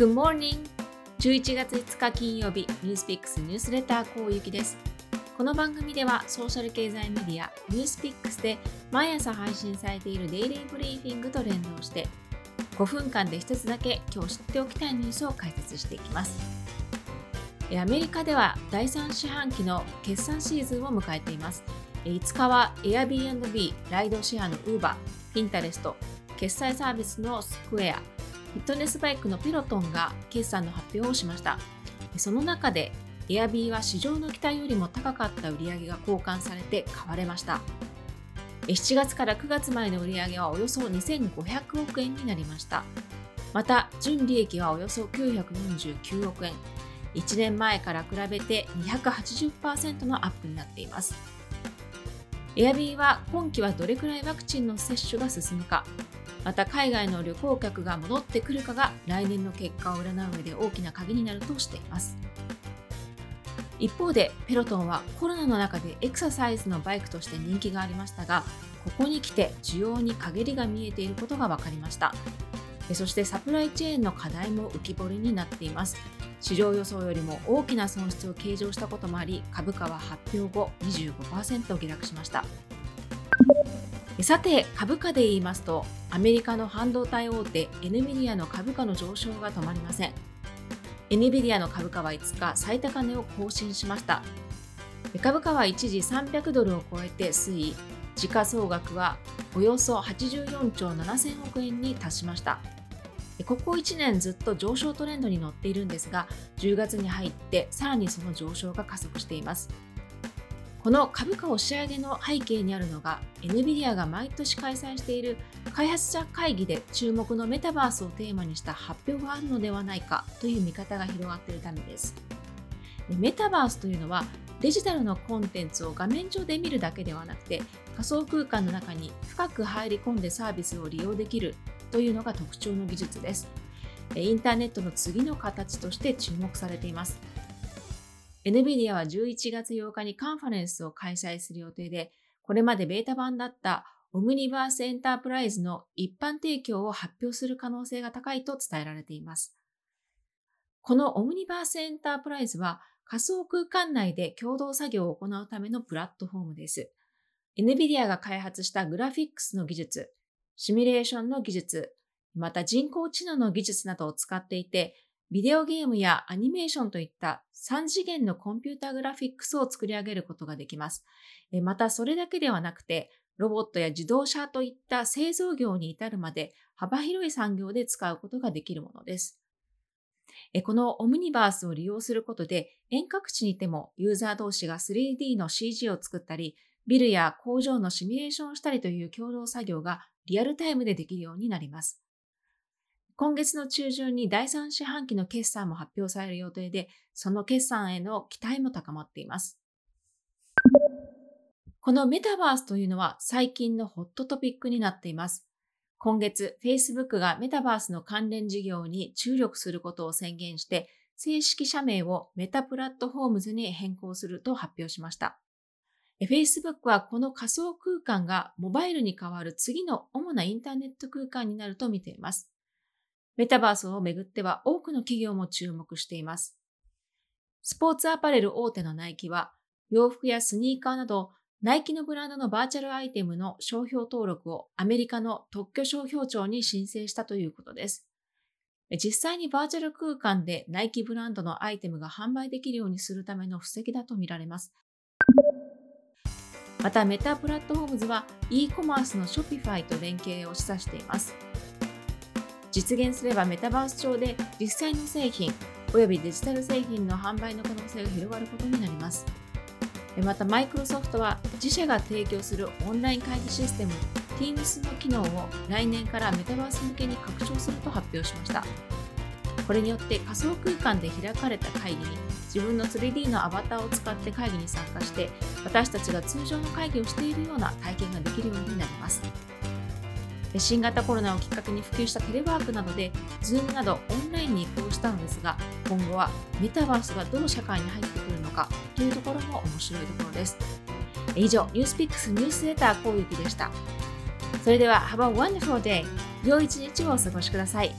Good morning! 11月5日金曜日、ニュースピックスニュースレターこうゆきです。この番組ではソーシャル経済メディアニュースピックスで毎朝配信されているデイリーブリーフィングと連動して5分間で1つだけ今日知っておきたいニュースを解説していきます。アメリカでは第3四半期の決算シーズンを迎えています。5日は Airbnb、ライドシェアの Uber、Pinterest、決済サービスのスクエア、フィットネスバイクのペロトンが決算の発表をしました。その中で、エアビーは市場の期待よりも高かった売り上げが交換されて買われました。7月から9月までの売上はおよそ2500億円になりました。また、純利益はおよそ949億円。1年前から比べて280%のアップになっています。エアビーは今期はどれくらいワクチンの接種が進むか、また海外の旅行客が戻ってくるかが来年の結果を占う上で大きな鍵になるとしています。一方でペロトンはコロナの中でエクササイズのバイクとして人気がありましたがここに来て需要に陰りが見えていることが分かりました。そしてサプライチェーンの課題も浮き彫りになっています。市場予想よりも大きな損失を計上したこともあり株価は発表後25%下落しました。さて株価で言いますとアメリカの半導体大手 NVIDIA の株価の上昇が止まりません。NVIDIA の株価は5日最高値を更新しました。株価は一時300ドルを超えて推移。時価総額はおよそ84兆7000億円に達しました。ここ1年ずっと上昇トレンドに乗っているんですが10月に入ってさらにその上昇が加速しています。この株価押し上げの背景にあるのが NVIDIA が毎年開催している開発者会議で注目のメタバースをテーマにした発表があるのではないかという見方が広がっているためです。メタバースというのはデジタルのコンテンツを画面上で見るだけではなくて仮想空間の中に深く入り込んでサービスを利用できるというのが特徴の技術です。インターネットの次の形として注目されています。NVIDIA は11月8日にカンファレンスを開催する予定で、これまでベータ版だったオムニバースエンタープライズの一般提供を発表する可能性が高いと伝えられています。このオムニバースエンタープライズは仮想空間内で共同作業を行うためのプラットフォームです。NVIDIA が開発したグラフィックスの技術、シミュレーションの技術、また人工知能の技術などを使っていて、ビデオゲームやアニメーションといった3次元のコンピューターグラフィックスを作り上げることができます。またそれだけではなくて、ロボットや自動車といった製造業に至るまで幅広い産業で使うことができるものです。このオムニバースを利用することで遠隔地にいてもユーザー同士が 3D の CG を作ったり、ビルや工場のシミュレーションをしたりという共同作業がリアルタイムでできるようになります。今月の中旬に第3四半期の決算も発表される予定で、その決算への期待も高まっています。このメタバースというのは最近のホットトピックになっています。今月、Facebook がメタバースの関連事業に注力することを宣言して、正式社名をメタプラットフォームズに変更すると発表しました。Facebook はこの仮想空間がモバイルに代わる次の主なインターネット空間になると見ています。メタバースをめぐっては多くの企業も注目しています。スポーツアパレル大手のナイキは、洋服やスニーカーなど、ナイキのブランドのバーチャルアイテムの商標登録をアメリカの特許商標庁に申請したということです。実際にバーチャル空間でナイキブランドのアイテムが販売できるようにするための布石だとみられます。またメタプラットフォームズは e コマースの Shopify と連携を示唆しています。実現すればメタバース上で実際の製品およびデジタル製品の販売の可能性が広がることになります。またマイクロソフトは自社が提供するオンライン会議システム Teams の機能を来年からメタバース向けに拡張すると発表しました。これによって仮想空間で開かれた会議に自分の 3D のアバターを使って会議に参加して私たちが通常の会議をしているような体験ができるようになります。新型コロナをきっかけに普及したテレワークなどで Zoom などオンラインに移行したのですが今後はメタバースがどの社会に入ってくるのかというところも面白いところです。以上ニュースピックスニュースレター攻撃でした。それでは Have a wonderful day 良い一日をお過ごしください。